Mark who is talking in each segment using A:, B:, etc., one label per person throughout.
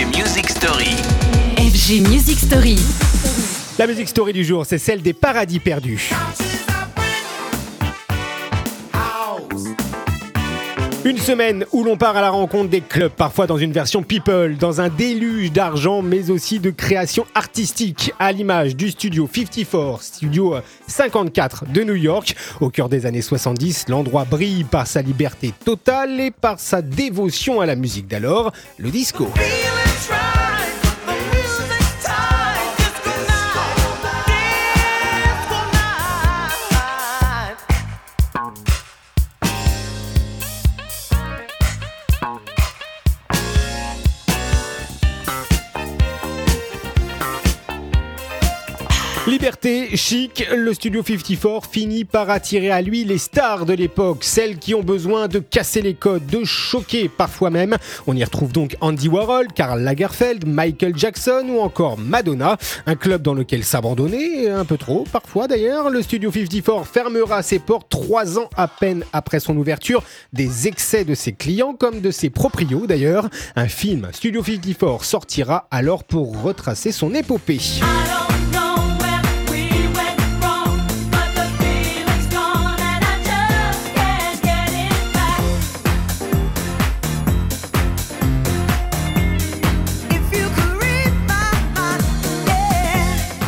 A: FG Music Story.
B: FG Music Story.
C: La musique story du jour, c'est celle des paradis perdus. Une semaine où l'on part à la rencontre des clubs, parfois dans une version people, dans un déluge d'argent, mais aussi de création artistique, à l'image du studio 54, studio 54 de New York. Au cœur des années 70, l'endroit brille par sa liberté totale et par sa dévotion à la musique d'alors, le disco. Liberté, chic, le Studio 54 finit par attirer à lui les stars de l'époque, celles qui ont besoin de casser les codes, de choquer parfois même. On y retrouve donc Andy Warhol, Karl Lagerfeld, Michael Jackson ou encore Madonna, un club dans lequel s'abandonner, un peu trop parfois d'ailleurs. Le Studio 54 fermera ses portes trois ans à peine après son ouverture, des excès de ses clients comme de ses proprios d'ailleurs. Un film Studio 54 sortira alors pour retracer son épopée.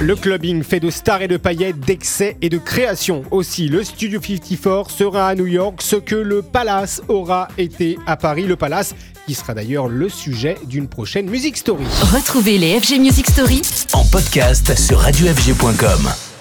C: Le clubbing fait de stars et de paillettes, d'excès et de création. Aussi, le Studio 54 sera à New York ce que le Palace aura été à Paris. Le Palace qui sera d'ailleurs le sujet d'une prochaine Music Story.
B: Retrouvez les FG Music Story
A: En podcast sur radiofg.com.